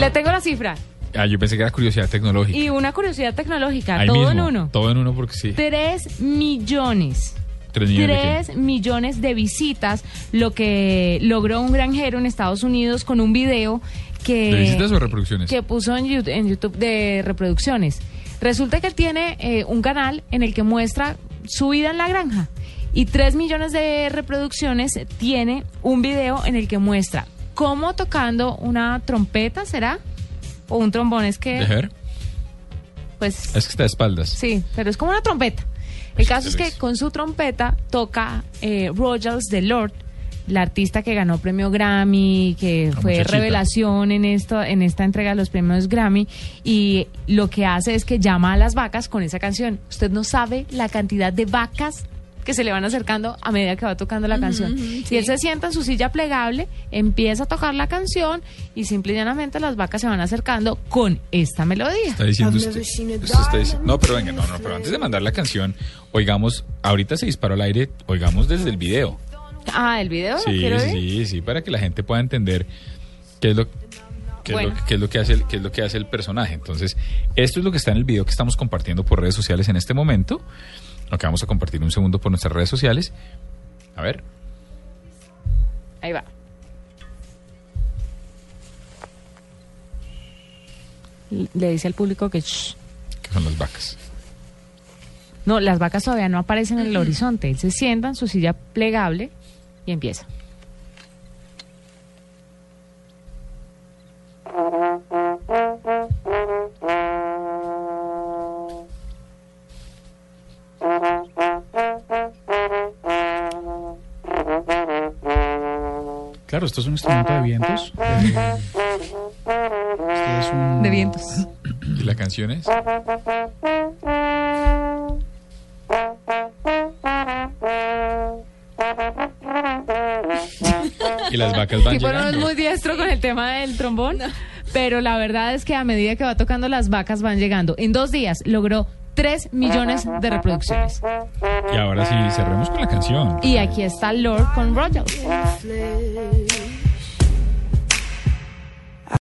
Le tengo la cifra. Ah, yo pensé que era curiosidad tecnológica. Y una curiosidad tecnológica, Ahí todo en uno. Todo en uno porque sí. 3 millones. Tres millones de qué? 3 millones de visitas, lo que logró un granjero en Estados Unidos con un video que... ¿De visitas o reproducciones? que puso en YouTube, en YouTube de reproducciones. Resulta que él tiene eh, un canal en el que muestra su vida en la granja. Y 3 millones de reproducciones tiene un video en el que muestra cómo tocando una trompeta, ¿será? O un trombón, es que... Pues Es que está de espaldas. sí, pero es como una trompeta. El caso es que con su trompeta toca eh, Rogers de Lord, la artista que ganó premio Grammy, que La fue muchachita. revelación en esto, en esta entrega de los premios Grammy, y lo que hace es que llama a las vacas con esa canción. Usted no sabe la cantidad de vacas que se le van acercando a medida que va tocando la canción. Y él se sienta en su silla plegable, empieza a tocar la canción y simple y llanamente las vacas se van acercando con esta melodía. Está diciendo usted. usted está diciendo- no, pero venga, no, no, pero antes de mandar la canción, oigamos, ahorita se disparó al aire, oigamos desde el video. Ah, el video. ¿lo Sí, sí, sí, para que la gente pueda entender qué es lo qué, Bueno. es lo, qué es lo que hace el, qué es lo que hace el personaje. Entonces, esto es lo que está en el video que estamos compartiendo por redes sociales en este momento. Lo que vamos a compartir un segundo por nuestras redes sociales. A ver. Ahí va. Le dice al público que... shh. que son las vacas. No, las vacas todavía no aparecen en el horizonte. Él se sienta en su silla plegable y empieza. Claro, esto es un instrumento de vientos. Eh, esto es un- De vientos. ¿Y la canción es? Y las vacas van Tipo no es llegando. muy diestro con el tema del trombón, pero la verdad es que a medida que va tocando las vacas van llegando. En dos días logró 3 millones de reproducciones. Y ahora sí, cerremos con la canción. Y aquí está Lord con Rogers. fled.